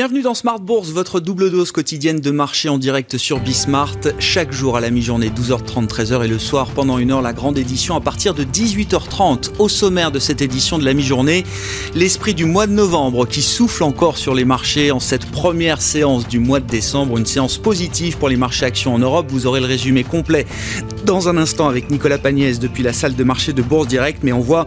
Bienvenue dans Smart Bourse, votre double dose quotidienne de marché en direct sur Bismart. Chaque jour à la mi-journée, 12h30, 13h et le soir pendant une heure, la grande édition à partir de 18h30. Au sommaire de cette édition de la mi-journée, l'esprit du mois de novembre qui souffle encore sur les marchés en cette première séance du mois de décembre. Une séance positive pour les marchés actions en Europe. Vous aurez le résumé complet dans un instant avec Nicolas Pagnès depuis la salle de marché de Bourse Direct. Mais on voit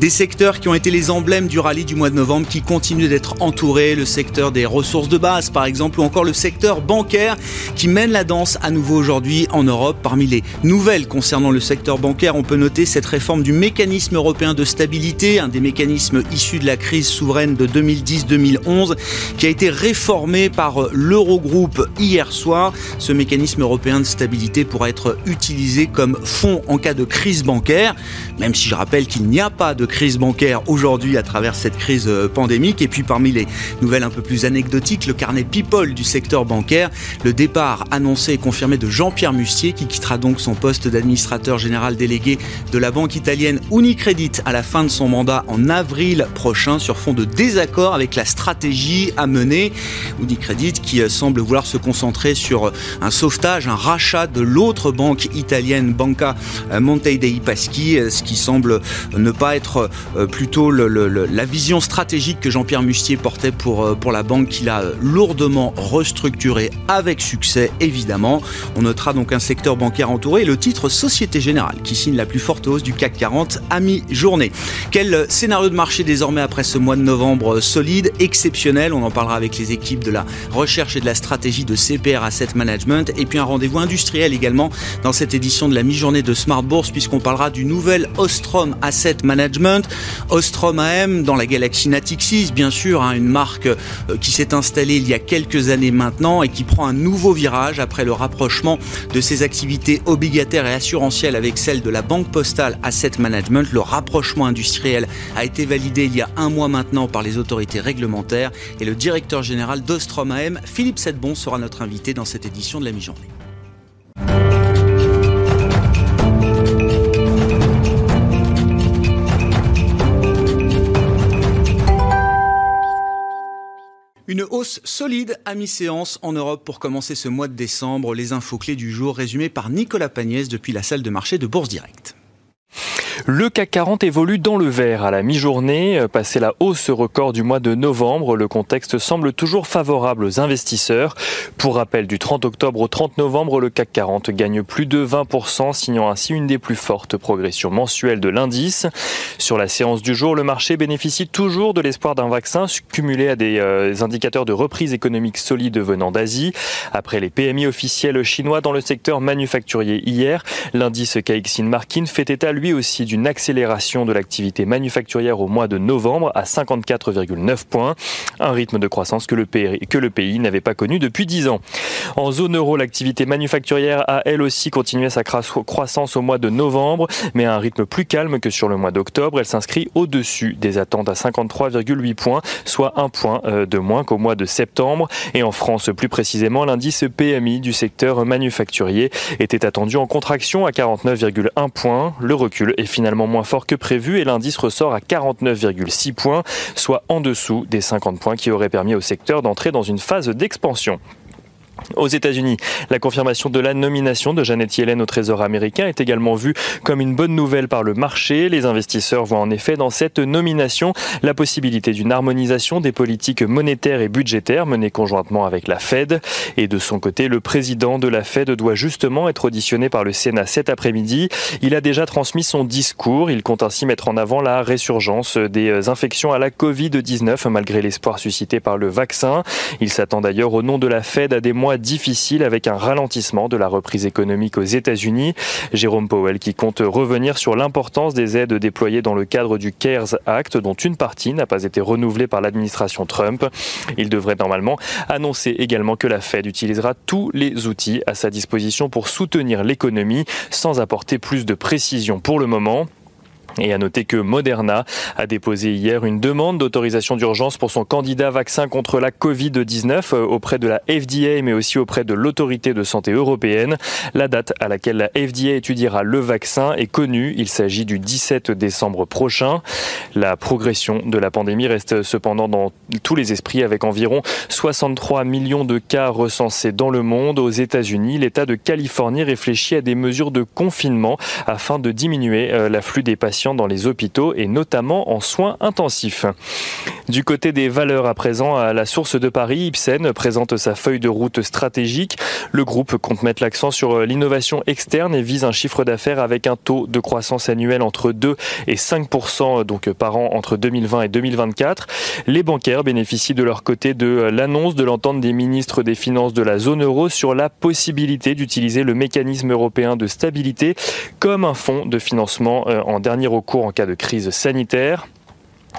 des secteurs qui ont été les emblèmes du rallye du mois de novembre qui continuent d'être entourés. Le secteur des ressources de base, par exemple, ou encore le secteur bancaire qui mène la danse à nouveau aujourd'hui en Europe. Parmi les nouvelles concernant le secteur bancaire, on peut noter cette réforme du mécanisme européen de stabilité, un des mécanismes issus de la crise souveraine de 2010-2011, qui a été réformé par l'Eurogroupe hier soir. Ce mécanisme européen de stabilité pourra être utilisé comme fonds en cas de crise bancaire, même si je rappelle qu'il n'y a pas de crise bancaire aujourd'hui à travers cette crise euh, pandémique. Et puis parmi les nouvelles un peu plus anecdotique, le carnet People du secteur bancaire. Le départ annoncé et confirmé de Jean-Pierre Mustier, qui quittera donc son poste d'administrateur général délégué de la banque italienne Unicredit à la fin de son mandat en avril prochain sur fond de désaccord avec la stratégie à mener. Unicredit qui euh, semble vouloir se concentrer sur euh, un sauvetage, un rachat de l'autre banque italienne Banca euh, Monte dei Paschi, ce qui semble ne pas être plutôt le, la vision stratégique que Jean-Pierre Mustier portait pour, pour la banque qu'il a lourdement restructuré avec succès évidemment. On notera donc un secteur bancaire entouré et le titre Société Générale qui signe la plus forte hausse du CAC 40 à mi-journée. Quel scénario de marché désormais après ce mois de novembre solide, exceptionnel? On en parlera avec les équipes de la recherche et de la stratégie de CPR Asset Management et puis un rendez-vous industriel également dans cette édition de la mi-journée de Smart Bourse puisqu'on parlera du nouvel Ostrom Asset Management. Ostrom AM dans la galaxie Natixis bien sûr, hein, une marque euh, qui s'est installé il y a quelques années maintenant et qui prend un nouveau virage après le rapprochement de ses activités obligataires et assurantielles avec celle de la Banque Postale Asset Management. Le rapprochement industriel a été validé il y a un mois maintenant par les autorités réglementaires et le directeur général d'Ostrom AM, Philippe Sedbon, sera notre invité dans cette édition de la mi-journée. Une hausse solide à mi-séance en Europe pour commencer ce mois de décembre. Les infos clés du jour résumées par Nicolas Pagnès depuis la salle de marché de Bourse Directe. Le CAC 40 évolue dans le vert à la mi-journée. Passé la hausse record du mois de novembre, le contexte semble toujours favorable aux investisseurs. Pour rappel, du 30 octobre au 30 novembre, le CAC 40 gagne plus de 20%, signant ainsi une des plus fortes progressions mensuelles de l'indice. Sur la séance du jour, le marché bénéficie toujours de l'espoir d'un vaccin cumulé à des euh, indicateurs de reprise économique solides venant d'Asie. Après les PMI officiels chinois dans le secteur manufacturier hier, l'indice KXIN Markin fait état lui aussi d'une accélération de l'activité manufacturière au mois de novembre à 54,9 points, un rythme de croissance que le pays, n'avait pas connu depuis 10 ans. En zone euro, l'activité manufacturière a elle aussi continué sa croissance au mois de novembre, mais à un rythme plus calme que sur le mois d'octobre. Elle s'inscrit au-dessus des attentes à 53,8 points, soit un point euh, de moins qu'au mois de septembre. Et en France, plus précisément, l'indice PMI du secteur manufacturier était attendu en contraction à 49,1 points. Le recul est finalement moins fort que prévu et l'indice ressort à 49,6 points, soit en dessous des 50 points qui auraient permis au secteur d'entrer dans une phase d'expansion. Aux États-Unis, la confirmation de la nomination de Janet Yellen au Trésor américain est également vue comme une bonne nouvelle par le marché. Les investisseurs voient en effet dans cette nomination la possibilité d'une harmonisation des politiques monétaires et budgétaires menées conjointement avec la Fed. Et de son côté, le président de la Fed doit justement être auditionné par le Sénat cet après-midi. Il a déjà transmis son discours. Il compte ainsi mettre en avant la résurgence des infections à la Covid-19 malgré l'espoir suscité par le vaccin. Il s'attend d'ailleurs au nom de la Fed à des mois difficile avec un ralentissement de la reprise économique aux États-Unis. Jérôme Powell qui compte revenir sur l'importance des aides déployées dans le cadre du CARES Act dont une partie n'a pas été renouvelée par l'administration Trump. Il devrait normalement annoncer également que la Fed utilisera tous les outils à sa disposition pour soutenir l'économie sans apporter plus de précision pour le moment. Et à noter que Moderna a déposé hier une demande d'autorisation d'urgence pour son candidat vaccin contre la Covid-19 euh, auprès de la FDA mais aussi auprès de l'autorité de santé européenne. La date à laquelle la FDA étudiera le vaccin est connue. Il s'agit du 17 décembre prochain. La progression de la pandémie reste cependant dans tous les esprits avec environ 63 millions de cas recensés dans le monde. Aux États-Unis, l'État de Californie réfléchit à des mesures de confinement afin de diminuer euh, l'afflux des patients dans les hôpitaux et notamment en soins intensifs. Du côté des valeurs à présent, à la source de Paris, Ipsen présente sa feuille de route stratégique. Le groupe compte mettre l'accent sur l'innovation externe et vise un chiffre d'affaires avec un taux de croissance annuel entre 2 et 5 donc par an entre 2020 et 2024. Les bancaires bénéficient de leur côté de l'annonce de l'entente des ministres des Finances de la zone euro sur la possibilité d'utiliser le mécanisme européen de stabilité comme un fonds de financement euh, en dernier recours en cas de crise sanitaire.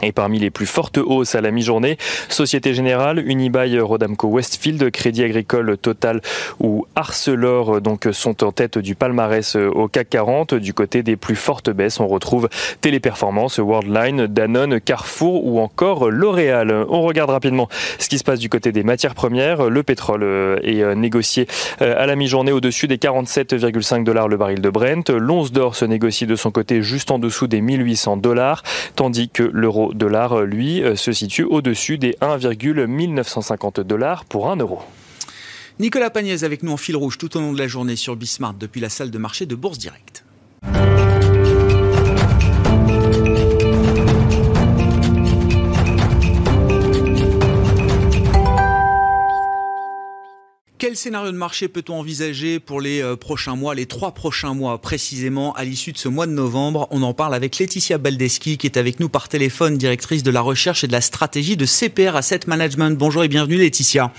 Et parmi les plus fortes hausses à la mi-journée, Société Générale, Unibail, Rodamco Westfield, Crédit Agricole, Total ou Arcelor donc sont en tête du palmarès au CAC 40. Du côté des plus fortes baisses, on retrouve Téléperformance, Worldline, Danone, Carrefour ou encore L'Oréal. On regarde rapidement ce qui se passe du côté des matières premières. Le pétrole est négocié à la mi-journée au-dessus des 47,5 dollars le baril de Brent. L'once d'or se négocie de son côté juste en dessous des 1800 dollars, tandis que l'euro dollar, lui, euh, se situe au-dessus des 1,1950 dollars pour 1 euro. Nicolas Pagnès avec nous en fil rouge tout au long de la journée sur Bismart depuis la salle de marché de Bourse Directe. Quel scénario de marché peut-on envisager pour les euh, prochains mois, les trois prochains mois précisément, à l'issue de ce mois de novembre? On en parle avec Laetitia Baldeschi, qui est avec nous par téléphone, directrice de la recherche et de la stratégie de CPR Asset Management. Bonjour et bienvenue Laetitia.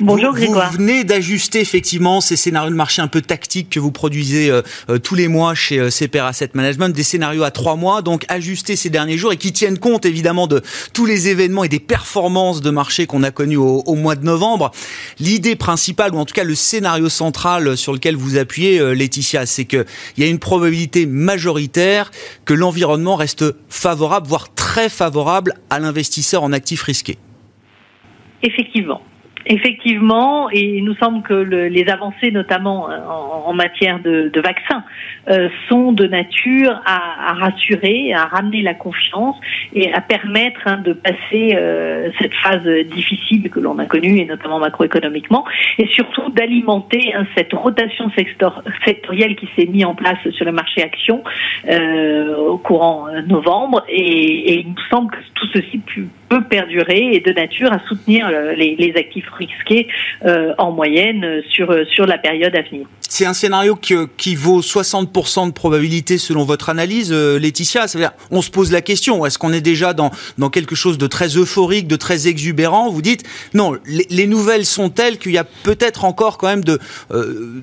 Bonjour Grégoire. Vous venez d'ajuster effectivement ces scénarios de marché un peu tactiques que vous produisez euh, euh, tous les mois chez euh, CPR Asset Management, des scénarios à trois mois, donc ajustés ces derniers jours et qui tiennent compte évidemment de tous les événements et des performances de marché qu'on a connus au, au, mois de novembre. L'idée principale, ou en tout cas le scénario central sur lequel vous appuyez, Laetitia, c'est qu'il y a une probabilité majoritaire que l'environnement reste favorable, voire très favorable à l'investisseur en actifs risqués. Effectivement. Effectivement, et il nous semble que le, les avancées, notamment euh, en, matière de, vaccins, euh, sont de nature à, rassurer, à ramener la confiance et à permettre hein, de passer euh, cette phase difficile que l'on a connue, et notamment macroéconomiquement, et surtout d'alimenter hein, cette rotation sector, sectorielle qui s'est mise en place sur le marché action au courant novembre. Et, et, il nous semble que tout ceci peut perdurer et de nature à soutenir les, les actifs risqués euh, en moyenne sur, sur la période à venir. C'est un scénario qui, qui vaut 60% de probabilité selon votre analyse, euh, Laetitia. Ça veut dire, on se pose la question, est-ce qu'on est déjà dans, dans quelque chose de très euphorique, de très exubérant? Vous dites, non, les, les nouvelles sont telles qu'il y a peut-être encore quand même de, euh,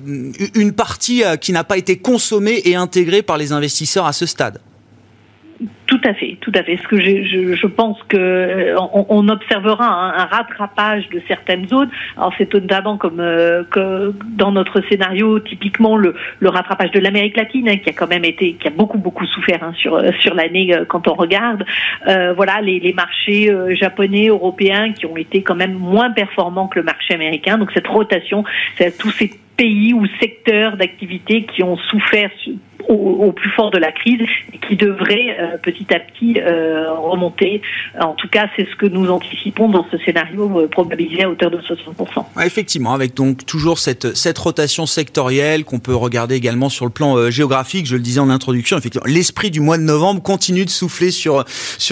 une partie euh, qui n'a pas été consommée et intégrée par les investisseurs à ce stade. Tout à fait, à fait. Ce que je, je, pense que euh, on, observera un, rattrapage de certaines zones. Alors c'est notamment comme euh, que dans notre scénario, typiquement le, le rattrapage de l'Amérique latine, hein, qui a quand même été, qui a beaucoup beaucoup souffert hein, sur sur l'année euh, quand on regarde. Euh, voilà les, les marchés euh, japonais, européens, qui ont été quand même moins performants que le marché américain. Donc cette rotation, tous ces pays ou secteurs d'activité qui ont souffert au, plus fort de la crise et qui devraient euh, petit à petit euh, remonter. En tout cas, c'est ce que nous anticipons dans ce scénario euh, probabilisé à hauteur de 60%. Ouais, effectivement, avec donc toujours cette, rotation sectorielle qu'on peut regarder également sur le plan géographique. Je le disais en introduction, l'esprit du mois de novembre continue de souffler sur,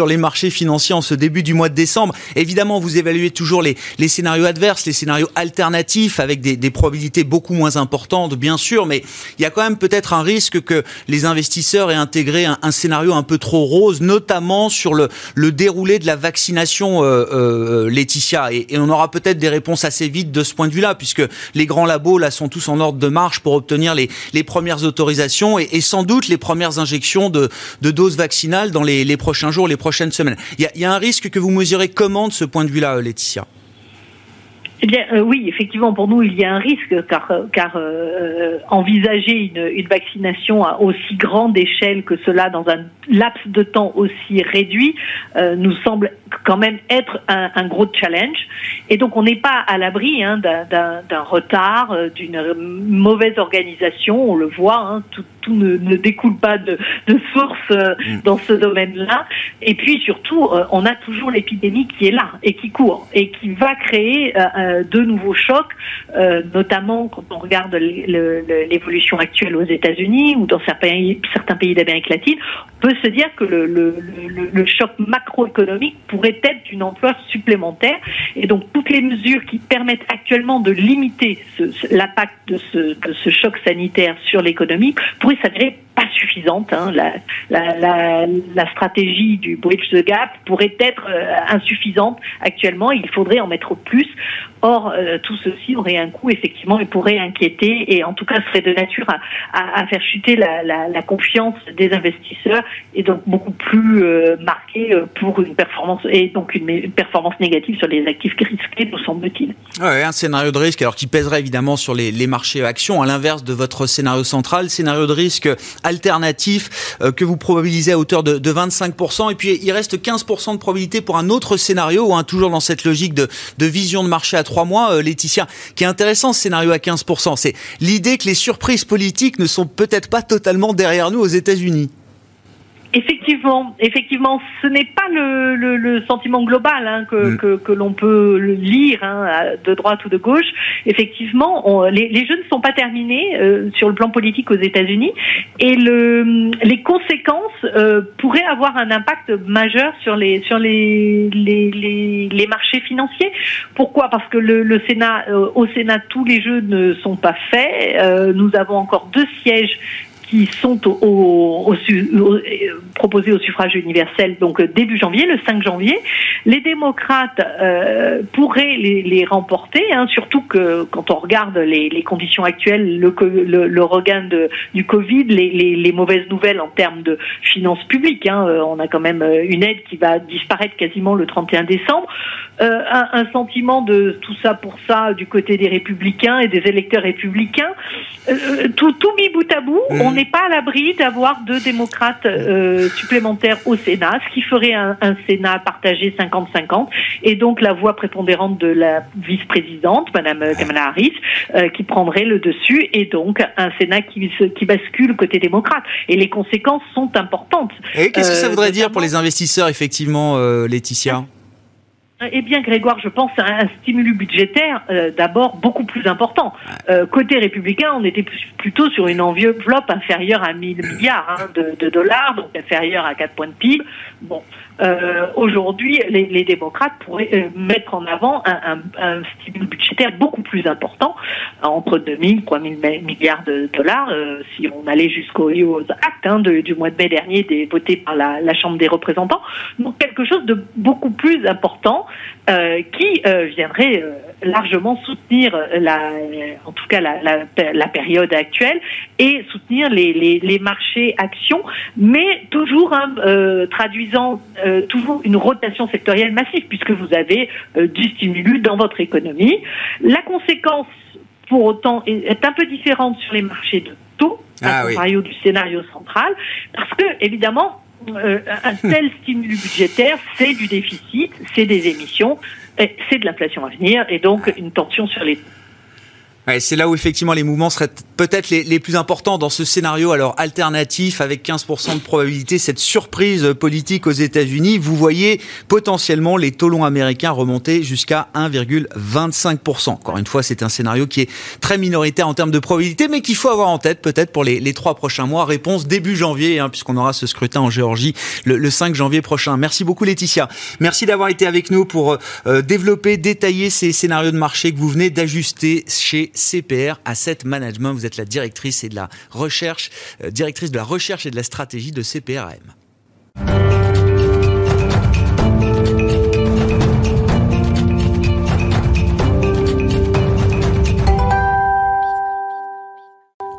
les marchés financiers en ce début du mois de décembre. Évidemment, vous évaluez toujours les, les scénarios adverses, les scénarios alternatifs avec des, des probabilités beaucoup moins importantes, bien sûr, mais il y a quand même peut-être un risque que les investisseurs aient intégré un, scénario un peu trop rose, notamment sur le, déroulé de la vaccination, euh, euh, Laetitia. Et, on aura peut-être des réponses assez vite de ce point de vue-là, puisque les grands labos là sont tous en ordre de marche pour obtenir les, premières autorisations et, sans doute les premières injections de, doses vaccinales dans les, prochains jours, les prochaines semaines. Il y, a, y a un risque que vous mesurez comment de ce point de vue-là, Laetitia? Eh euh, oui, effectivement, pour nous, il y a un risque, car, car euh, envisager une, vaccination à aussi grande échelle que cela dans un laps de temps aussi réduit euh, nous semble quand même être un, gros challenge. Et donc, on n'est pas à l'abri hein, d'un retard, euh, d'une mauvaise organisation. On le voit, hein, tout, tout ne, ne, découle pas de, de source euh, mm. dans ce domaine-là. Et puis, surtout, on a toujours l'épidémie qui est là et qui court et qui va créer de nouveaux chocs, notamment quand on regarde l'évolution actuelle aux États-Unis ou dans certains pays, certains pays d'Amérique latine. On peut se dire que le, le, le choc macroéconomique pourrait être d'une ampleur supplémentaire. Et donc, toutes les mesures qui permettent actuellement de limiter l'impact de ce, de ce choc sanitaire sur l'économie pourraient s'avérer pas suffisante. Hein. La, stratégie du bridge the gap pourrait être euh, insuffisante actuellement. Il faudrait en mettre plus. Or, euh, tout ceci aurait un coût, effectivement, et pourrait inquiéter, et en tout cas serait de nature à, faire chuter la, confiance des investisseurs, et donc beaucoup plus euh, marquée pour une performance, et donc une, performance négative sur les actifs risqués, nous semble-t-il. Ouais, un scénario de risque, alors qui pèserait évidemment sur les, marchés actions, à l'inverse de votre scénario central, scénario de risque alternatif euh, que vous probabilisez à hauteur de, 25%. Et puis il reste 15% de probabilité pour un autre scénario, hein, toujours dans cette logique de, vision de marché à trois mois, euh, Laetitia, qui est intéressant ce scénario à 15%. C'est l'idée que les surprises politiques ne sont peut-être pas totalement derrière nous aux États-Unis. Effectivement, effectivement, ce n'est pas le, le, le, sentiment global hein, que, mm. que, que l'on peut lire hein, de droite ou de gauche. Effectivement, on, les, les, jeux ne sont pas terminés euh, sur le plan politique aux États-Unis et le, les conséquences euh, pourraient avoir un impact majeur sur les sur les les, les, les marchés financiers. Pourquoi? Parce que le, le Sénat, euh, au Sénat, tous les jeux ne sont pas faits. Euh, nous avons encore deux sièges qui sont au, au, au, proposés au suffrage universel, donc euh, début janvier, le 5 janvier. Les démocrates euh, pourraient les, les remporter, hein, surtout que quand on regarde les, les conditions actuelles, le, le, le regain de, du Covid, les, mauvaises nouvelles en termes de finances publiques. Hein, euh, on a quand même une aide qui va disparaître quasiment le 31 décembre. Euh, un, un, sentiment de tout ça pour ça du côté des républicains et des électeurs républicains. Euh, tout, tout mis bout à bout, mmh. on n'est pas à l'abri d'avoir deux démocrates euh, supplémentaires au Sénat, ce qui ferait un, un Sénat partagé 50-50, et donc la voix prépondérante de la vice-présidente, Madame Kamala Harris, euh, qui prendrait le dessus, et donc un Sénat qui, qui bascule côté démocrate. Et les conséquences sont importantes. Et qu'est-ce que ça voudrait dire pour les investisseurs, effectivement, Laetitia? Eh bien, Grégoire, je pense à un stimulus budgétaire euh, d'abord beaucoup plus important. Euh, côté républicain, on était plutôt sur une enveloppe inférieure à 1000 milliards hein, de, de, dollars, donc inférieure à 4 points de PIB. Bon, euh, aujourd'hui, les, les, démocrates pourraient euh, mettre en avant un, un, un, stimulus budgétaire beaucoup plus important, entre 2000 et 3000 milliards de dollars, euh, si on allait jusqu'au acte hein, de, du mois de mai dernier des, voté par la, la, Chambre des représentants. Donc quelque chose de beaucoup plus important euh, qui euh, viendrait largement soutenir la, en tout cas la, la, la période actuelle et soutenir les, les, les marchés actions, mais toujours hein, traduisant euh, toujours une rotation sectorielle massive, puisque vous avez euh, du stimulus dans votre économie. La conséquence, pour autant, est, un peu différente sur les marchés de taux, à ah contrario du scénario central, parce que, évidemment, euh, un tel stimulus budgétaire, c'est du déficit, c'est des émissions, c'est de l'inflation à venir, et donc une tension sur les Ouais, c'est là où effectivement les mouvements seraient peut-être les, plus importants dans ce scénario alors alternatif avec 15% de probabilité cette surprise politique aux États-Unis. Vous voyez potentiellement les taux longs américains remonter jusqu'à 1,25%. Encore une fois, c'est un scénario qui est très minoritaire en termes de probabilité, mais qu'il faut avoir en tête peut-être pour les, trois prochains mois. Réponse début janvier, hein, puisqu'on aura ce scrutin en Géorgie le, le, 5 janvier prochain. Merci beaucoup Laetitia. Merci d'avoir été avec nous pour euh, développer, détailler ces scénarios de marché que vous venez d'ajuster chez CPR Asset Management. Vous êtes la directrice et de la recherche, euh, directrice de la recherche et de la stratégie de CPRM.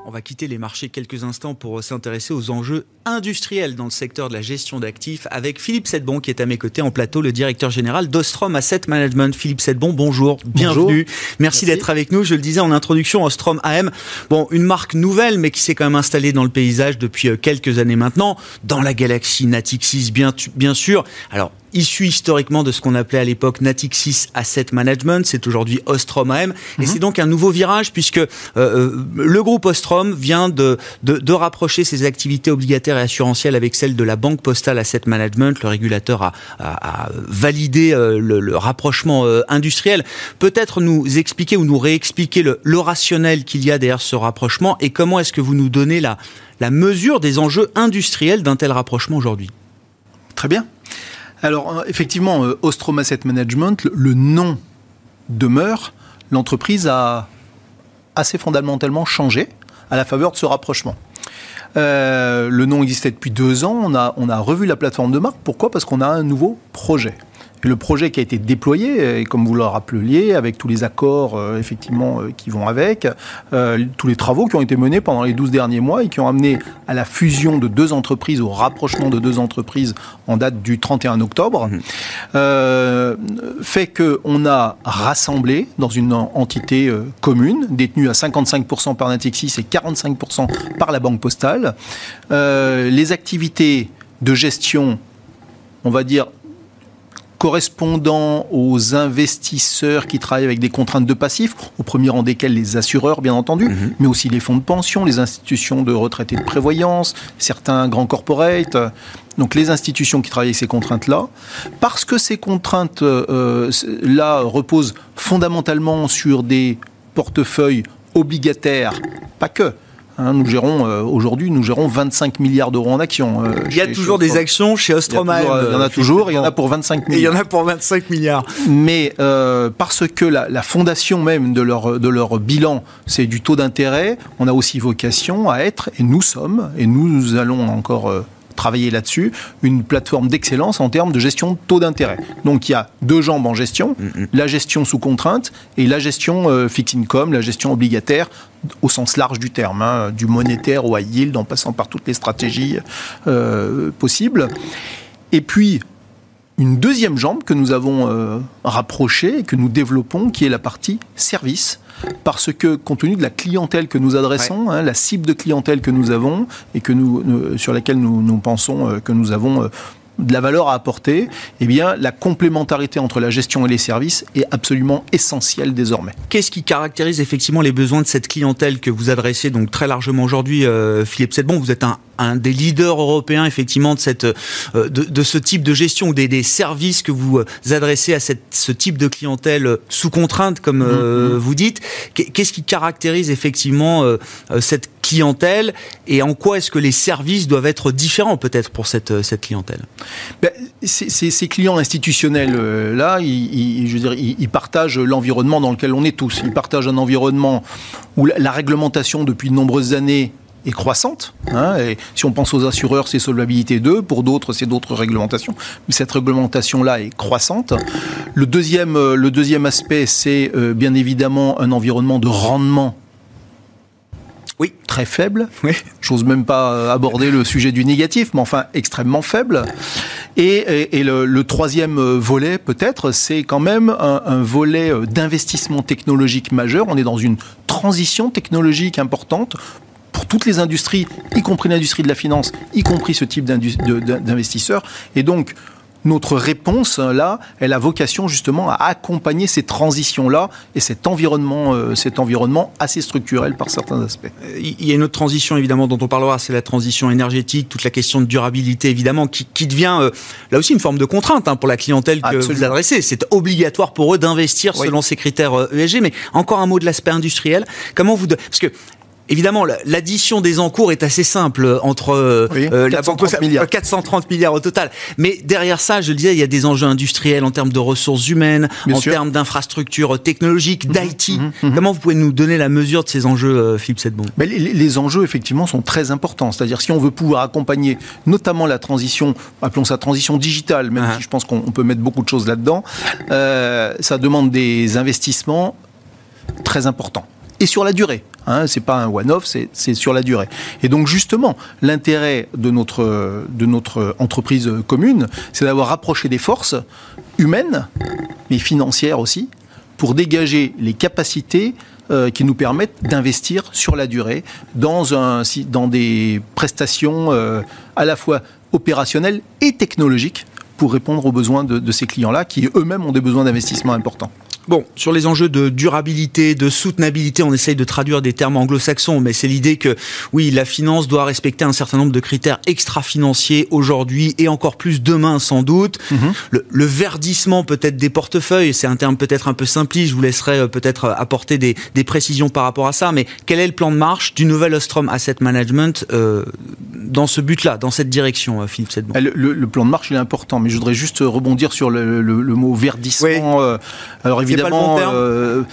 On va quitter les marchés quelques instants pour s'intéresser aux enjeux industriels dans le secteur de la gestion d'actifs avec Philippe Sedbon qui est à mes côtés en plateau, le directeur général d'Ostrom Asset Management. Philippe Sedbon, bonjour, bienvenue. Merci, d'être avec nous. Je le disais en introduction, Ostrom AM, bon, une marque nouvelle mais qui s'est quand même installée dans le paysage depuis euh, quelques années maintenant, dans la galaxie Natixis bien, bien sûr. Alors, issu historiquement de ce qu'on appelait à l'époque Natixis Asset Management, c'est aujourd'hui Ostrom AM, et mhm. c'est donc un nouveau virage puisque euh, euh, le groupe Ostrom vient de, de, rapprocher ses activités obligataires et assurantielles avec celles de la Banque Postale Asset Management. Le régulateur a, validé euh, le, rapprochement industriel. Peut-être nous expliquer ou nous réexpliquer le, rationnel qu'il y a derrière ce rapprochement et comment est-ce que vous nous donnez la, mesure des enjeux industriels d'un tel rapprochement aujourd'hui? Très bien. Alors, euh, effectivement, euh, Ostrom Asset Management, le nom demeure. L'entreprise a assez fondamentalement changé à la faveur de ce rapprochement. Euh, le nom existait depuis deux ans. On a, on a revu la plateforme de marque. Pourquoi? Parce qu'on a un nouveau projet le projet qui a été déployé, euh, et comme vous le rappeliez, avec tous les accords euh, effectivement euh, qui vont avec, tous les travaux qui ont été menés pendant les 12 derniers mois et qui ont amené à la fusion de deux entreprises, au rapprochement de deux entreprises en date du 31 octobre, mmh. fait qu'on a rassemblé dans une entité commune, détenue à 55% par Natixis et 45% par la Banque Postale, les activités de gestion on va dire, correspondant aux investisseurs qui travaillent avec des contraintes de passifs, au premier rang desquels les assureurs, bien entendu, mhm. mais aussi les fonds de pension, les institutions de retraite et de prévoyance, certains grands corporates, donc les institutions qui travaillent avec ces contraintes-là, parce que ces contraintes-là euh, reposent fondamentalement sur des portefeuilles obligataires, pas que, Hein, nous gérons euh, aujourd'hui, nous gérons 25 milliards d'euros en actions. Euh, il y a toujours des actions chez Ostroma. Il, y en a toujours, il y en a pour 25 milliards. il y en a pour 25 milliards. Mais euh, parce que la, la, fondation même de leur de leur bilan, c'est du taux d'intérêt, on a aussi vocation à être, et nous sommes, et nous allons encore travailler là-dessus, une plateforme d'excellence en termes de gestion de taux d'intérêt. Donc il y a deux jambes en gestion, mm, mm. la gestion sous contrainte et la gestion euh, fixed income, la gestion obligataire au sens large du terme, hein, du monétaire au high yield en passant par toutes les stratégies euh, possibles. Et puis, une deuxième jambe que nous avons euh, rapprochée et que nous développons, qui est la partie service. Parce que compte tenu de la clientèle que nous adressons, hein, la cible de clientèle que nous avons et que nous, sur laquelle nous, nous pensons euh, que nous avons euh, de la valeur à apporter, eh bien, la complémentarité entre la gestion et les services est absolument essentielle désormais. Qu'est-ce qui caractérise effectivement les besoins de cette clientèle que vous adressez donc très largement aujourd'hui, euh, Philippe Sedbon? Vous êtes un, un, des leaders européens effectivement de cette euh, de, de, ce type de gestion ou des, des, services que vous euh, adressez à cette, ce type de clientèle sous contrainte, comme euh, mm-hmm. vous dites. Qu'est-ce qui caractérise effectivement cette clientèle et en quoi est-ce que les services doivent être différents peut-être pour cette, cette clientèle? Ben, ces, clients institutionnels euh, là, ils, partagent l'environnement dans lequel on est tous. Ils partagent un environnement où la, réglementation depuis de nombreuses années est croissante. Hein, si on pense aux assureurs, c'est solvabilité 2, pour d'autres, c'est d'autres réglementations. Mais cette réglementation-là est croissante. Le deuxième, euh, le deuxième aspect, c'est euh, bien évidemment un environnement de rendement oui. très faible. Oui. J'ose même pas euh, aborder le sujet du négatif, mais enfin extrêmement faible. Et, et, le, troisième euh, volet, peut-être, c'est quand même un, un volet euh, d'investissement technologique majeur. On est dans une transition technologique importante pour toutes les industries, y compris l'industrie de la finance, y compris ce type d'investisseurs. Et donc, notre réponse, hein, là, elle a vocation justement à accompagner ces transitions-là et cet environnement, euh, cet environnement assez structurel par certains aspects. Euh, il y a une autre transition, évidemment, dont on parlera, c'est la transition énergétique, toute la question de durabilité, évidemment, qui, devient euh, là aussi une forme de contrainte hein, pour la clientèle que vous adressez. C'est obligatoire pour eux d'investir selon ces critères ESG. Mais encore un mot de l'aspect industriel. Comment vous... Parce que Évidemment, l'addition des encours est assez simple entre euh, euh la banque milliards. 430 milliards au total. Mais derrière ça, je le disais, il y a des enjeux industriels en termes de ressources humaines, en termes d'infrastructures technologiques, mhm. d'IT. Mhm. Mhm. Comment vous pouvez nous donner la mesure de ces enjeux, euh, Philippe Sedbon? Les, les, enjeux, effectivement, sont très importants. C'est-à-dire, si on veut pouvoir accompagner notamment la transition, appelons ça transition digitale, même ah. si je pense qu'on peut mettre beaucoup de choses là-dedans, euh, ça demande des investissements très importants et sur la durée. Hein, c'est pas un one-off, c'est sur la durée. Et donc justement, l'intérêt de notre, entreprise commune, c'est d'avoir rapproché des forces humaines, mais financières aussi, pour dégager les capacités euh, qui nous permettent d'investir sur la durée dans, des prestations euh, à la fois opérationnelles et technologiques pour répondre aux besoins de ces clients-là qui eux-mêmes ont des besoins d'investissement importants. Bon, sur les enjeux de durabilité, de soutenabilité, on essaye de traduire des termes anglo-saxons, mais c'est l'idée que oui, la finance doit respecter un certain nombre de critères extra-financiers aujourd'hui et encore plus demain sans doute. Mhm. le, verdissement peut-être des portefeuilles, c'est un terme peut-être un peu simpliste, je vous laisserai euh, peut-être apporter des, précisions par rapport à ça, mais quel est le plan de marche du nouvel Ostrom Asset Management euh, dans ce but-là, dans cette direction, euh, Philippe Sedbon le, plan de marche, il est important, mais je voudrais juste rebondir sur le, mot verdissement. alors évidemment, évidemment, euh,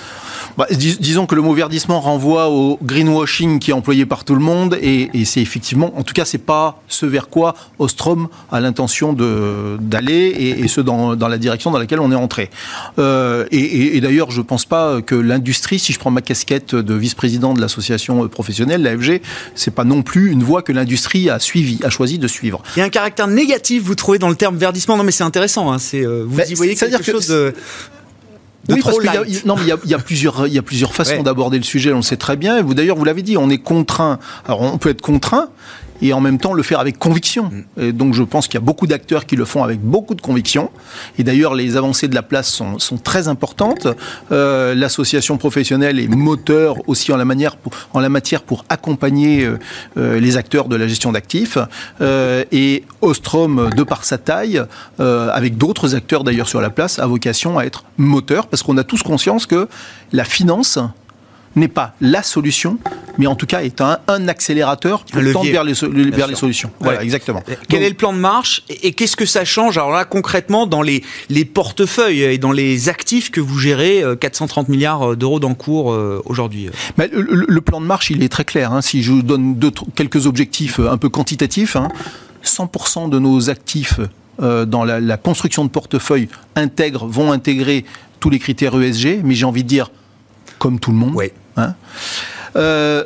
bah, disons que le mot verdissement renvoie au greenwashing qui est employé par tout le monde et, c'est effectivement, en tout cas, c'est pas ce vers quoi Ostrom a l'intention d'aller et, ce dans, la direction dans laquelle on est entré. Euh, et, d'ailleurs, je pense pas que l'industrie, si je prends ma casquette de vice-président de l'association professionnelle, l'AFG, c'est pas non plus une voie que l'industrie a suivi, a choisi de suivre. Il y a un caractère négatif, vous trouvez dans le terme verdissement. Non, mais c'est intéressant. Hein, c'est euh, vous y voyez quelque chose de oui, parce qu'il y a, non, mais il y a, plusieurs, il y a plusieurs façons d'aborder le sujet. On le sait très bien. Vous, d'ailleurs, vous l'avez dit, on est contraint. Alors, on peut être contraint et en même temps le faire avec conviction. Mm. Et donc je pense qu'il y a beaucoup d'acteurs qui le font avec beaucoup de conviction. Et d'ailleurs, les avancées de la place sont, sont très importantes. Euh, L'association professionnelle est moteur aussi en la, manière pour, en la matière pour accompagner euh, euh les acteurs de la gestion d'actifs. Euh, et Ostrom, de par sa taille, avec d'autres acteurs d'ailleurs sur la place, a vocation à être moteur parce qu'on a tous conscience que la finance, n'est pas la solution, mais en tout cas est un, accélérateur pour tendre vers les, vers les solutions. Voilà, exactement. Quel est le plan de marche et, qu'est-ce que ça change? Alors là, concrètement, dans les, les portefeuilles et dans les actifs que vous gérez, 430 euh, milliards d'euros d'encours euh, aujourd'hui le, plan de marche, il est très clair. Hein. Si je vous donne quelques objectifs euh, un peu quantitatifs, 100% hein, de nos actifs dans la, la construction de portefeuille intègrent, vont intégrer tous les critères ESG, mais j'ai envie de dire comme tout le monde. Hein. Euh,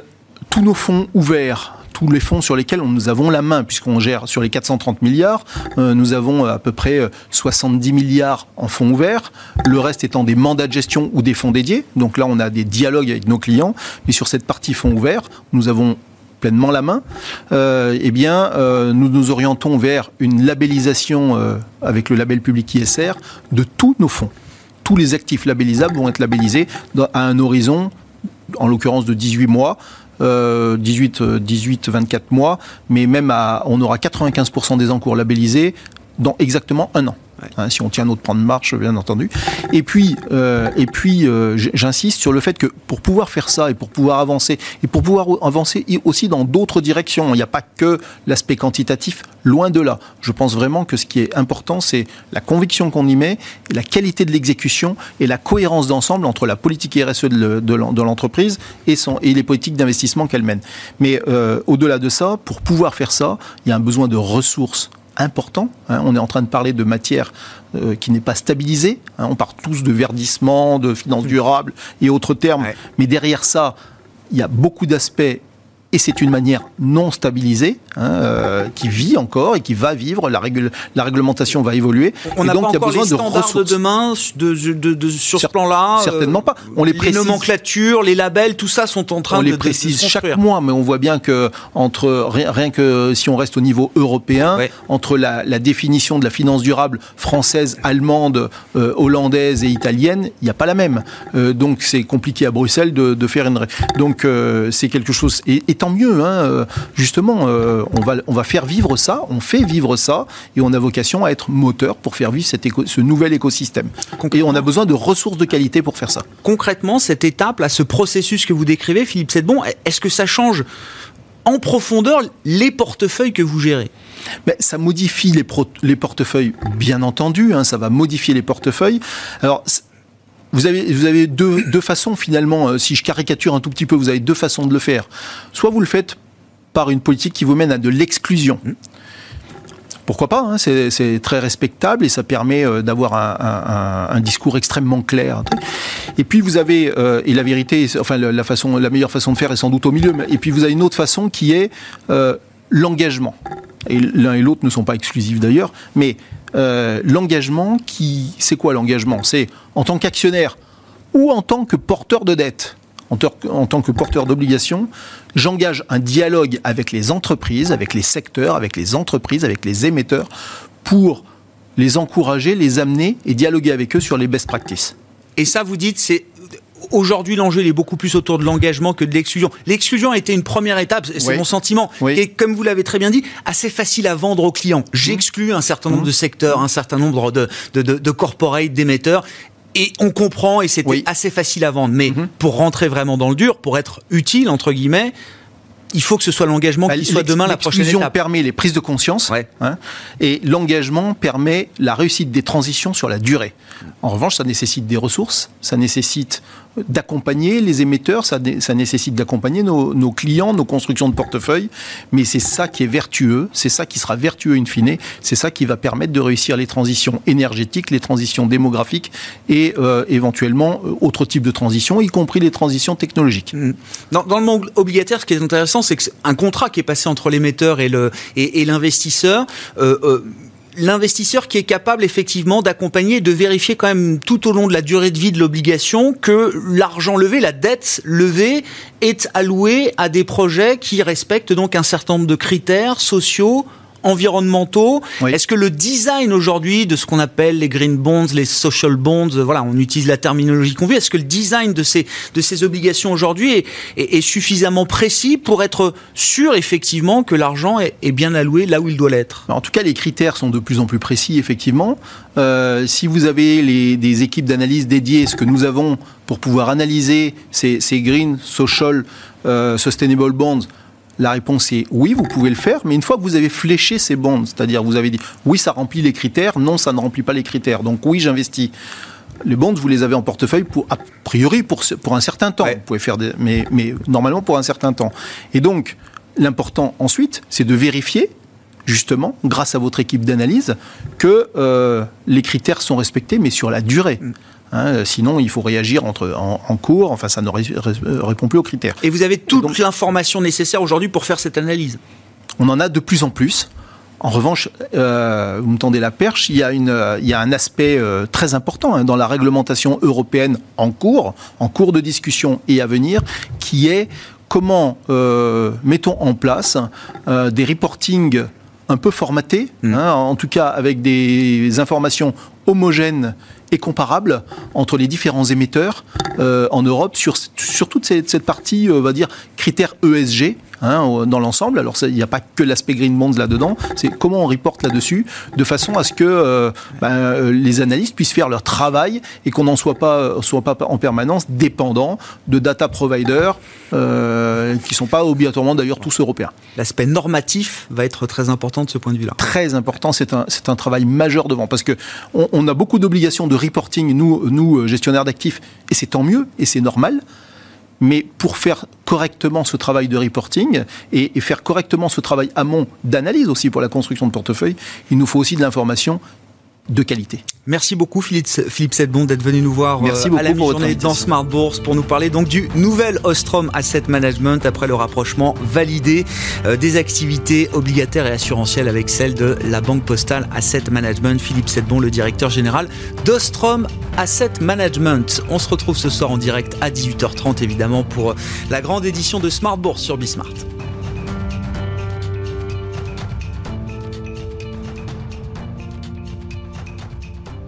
tous nos fonds ouverts, tous les fonds sur lesquels nous avons la main, puisqu'on gère sur les 430 milliards, euh, nous avons à peu près 70 euh, milliards en fonds ouverts, le reste étant des mandats de gestion ou des fonds dédiés. Donc là, on a des dialogues avec nos clients, mais sur cette partie fonds ouverts, nous avons pleinement la main, eh bien, nous nous orientons vers une labellisation avec le label public ISR de tous nos fonds. Tous les actifs labellisables vont être labellisés à un horizon, en l'occurrence de 18 mois, 18, 18, 24 mois, mais même à, on aura 95% des encours labellisés dans exactement un an. Hein, si on tient notre plan de marche, bien entendu. Et puis, euh, et puis euh, j'insiste sur le fait que pour pouvoir faire ça et pour pouvoir avancer, et pour pouvoir avancer aussi dans d'autres directions, il n'y a pas que l'aspect quantitatif, loin de là. Je pense vraiment que ce qui est important, c'est la conviction qu'on y met, la qualité de l'exécution et la cohérence d'ensemble entre la politique RSE de l'entreprise et, les politiques d'investissement qu'elle mène. Mais euh, au-delà de ça, pour pouvoir faire ça, il y a un besoin de ressources important. Hein. on est en train de parler de matière euh, qui n'est pas stabilisée. Hein. on parle tous de verdissement, de finances durables et autres termes. Mais derrière ça, il y a beaucoup d'aspects et c'est une manière non stabilisée hein, euh, qui vit encore et qui va vivre. La, la réglementation va évoluer. On n'a pas encore besoin les standards de, demain de, sur ce plan-là. Euh, certainement pas. On les, précise. Les nomenclatures, les labels, tout ça sont en train de. On les précise chaque mois, mais on voit bien que entre rien, que si on reste au niveau européen, entre la, définition de la finance durable française, allemande, euh, hollandaise et italienne, il n'y a pas la même. donc c'est compliqué à Bruxelles de, faire une. Donc c'est quelque chose. Et, tant mieux, hein, euh, justement, euh, on, va, on va faire vivre ça, on fait vivre ça, et on a vocation à être moteur pour faire vivre cet ce nouvel écosystème. Et on a besoin de ressources de qualité pour faire ça. Concrètement, cette étape, là, ce processus que vous décrivez, Philippe Sedbon, est-ce que ça change en profondeur les portefeuilles que vous gérez? Mais ça modifie les, les portefeuilles, bien entendu, hein, ça va modifier les portefeuilles. Alors, vous avez, vous avez deux, deux façons finalement, euh, si je caricature un tout petit peu, vous avez deux façons de le faire. Soit vous le faites par une politique qui vous mène à de l'exclusion. pourquoi pas hein, C'est très respectable et ça permet euh, d'avoir un, discours extrêmement clair. Et puis vous avez euh, et la vérité, enfin la, façon, la meilleure façon de faire est sans doute au milieu. Et puis vous avez une autre façon qui est euh, l'engagement. Et l'un et l'autre ne sont pas exclusifs d'ailleurs, mais l'engagement qui, c'est quoi l'engagement? C'est en tant qu'actionnaire ou en tant que porteur de dette en, tant que porteur d'obligations, j'engage un dialogue avec les entreprises, avec les secteurs, avec les entreprises, avec les émetteurs, pour les encourager, les amener et dialoguer avec eux sur les best practices. Et ça, vous dites, c'est Aujourd'hui, l'enjeu est beaucoup plus autour de l'engagement que de l'exclusion. L'exclusion a été une première étape, c'est mon sentiment, et comme vous l'avez très bien dit, assez facile à vendre aux clients. J'exclus un certain nombre de secteurs, un certain nombre de, de, de, de corporates, d'émetteurs, et on comprend, et c'était assez facile à vendre. Mais mhm. pour rentrer vraiment dans le dur, pour être utile, entre guillemets, il faut que ce soit l'engagement bah, qui soit demain la prochaine étape. permet les prises de conscience hein, et l'engagement permet la réussite des transitions sur la durée. En revanche, ça nécessite des ressources, ça nécessite d'accompagner les émetteurs, ça, nécessite d'accompagner nos, clients, nos constructions de portefeuille, mais c'est ça qui est vertueux, c'est ça qui sera vertueux in fine, c'est ça qui va permettre de réussir les transitions énergétiques, les transitions démographiques et euh, éventuellement euh, autres types de transitions, y compris les transitions technologiques. Mmh. Dans, le monde obligataire, ce qui est intéressant, c'est que c'est un contrat qui est passé entre l'émetteur et l'investisseur. Euh l'investisseur qui est capable effectivement d'accompagner, de vérifier quand même tout au long de la durée de vie de l'obligation que l'argent levé, la dette levée est allouée à des projets qui respectent donc un certain nombre de critères sociaux, environnementaux. Est-ce que le design aujourd'hui de ce qu'on appelle les green bonds, les social bonds, voilà, on utilise la terminologie qu'on veut, est-ce que le design de ces, de ces obligations aujourd'hui est, suffisamment précis pour être sûr effectivement que l'argent est, bien alloué là où il doit l'être? En tout cas, les critères sont de plus en plus précis, effectivement. Euh, si vous avez les, des équipes d'analyse dédiées, ce que nous avons pour pouvoir analyser ces, ces green, social, euh, sustainable bonds, la réponse est oui, vous pouvez le faire, mais une fois que vous avez fléché ces bonds, c'est-à-dire vous avez dit oui, ça remplit les critères, non, ça ne remplit pas les critères, donc oui, j'investis. Les bonds, vous les avez en portefeuille pour, a priori, pour, pour un certain temps. Vous pouvez faire des, mais, mais normalement pour un certain temps. Et donc, l'important ensuite, c'est de vérifier justement, grâce à votre équipe d'analyse, que euh, les critères sont respectés, mais sur la durée. Mm. Hein, sinon, il faut réagir entre, en, cours. Enfin, ça ne répond plus aux critères. Et vous avez toute l'information nécessaire aujourd'hui pour faire cette analyse On en a de plus en plus. En revanche, euh, vous me tendez la perche, il y a, une, il y a un aspect euh, très important hein, dans la réglementation européenne en cours, en cours de discussion et à venir, qui est comment euh, mettons en place des reportings un peu formatés, mmh. hein, en tout cas avec des informations homogènes et comparable entre les différents émetteurs euh, en Europe sur, sur toute cette, partie, euh, on va dire, critères ESG, Hein, dans l'ensemble. Alors il n'y a pas que l'aspect Green Bonds là-dedans, c'est comment on reporte là-dessus, de façon à ce que euh, ben, les analystes puissent faire leur travail et qu'on n'en soit pas, soit pas en permanence dépendant de data providers qui ne sont pas obligatoirement d'ailleurs tous européens. L'aspect normatif va être très important de ce point de vue-là. Très important, c'est un, un travail majeur devant, parce que on, on a beaucoup d'obligations de reporting, nous, nous gestionnaires d'actifs, et c'est tant mieux, et c'est normal. Mais pour faire correctement ce travail de reporting et, faire correctement ce travail amont d'analyse aussi pour la construction de portefeuille, il nous faut aussi de l'information de qualité. Merci beaucoup Philippe, Philippe Sedbon d'être venu nous voir Merci euh, à la mi-journée dans Smart Bourse pour nous parler donc du nouvel Ostrom Asset Management après le rapprochement validé euh, des activités obligataires et assurantielles avec celle de la Banque Postale Asset Management. Philippe Sedbon, le directeur général d'Ostrom Asset Management. On se retrouve ce soir en direct à 18h30 évidemment pour la grande édition de Smart Bourse sur Bismart.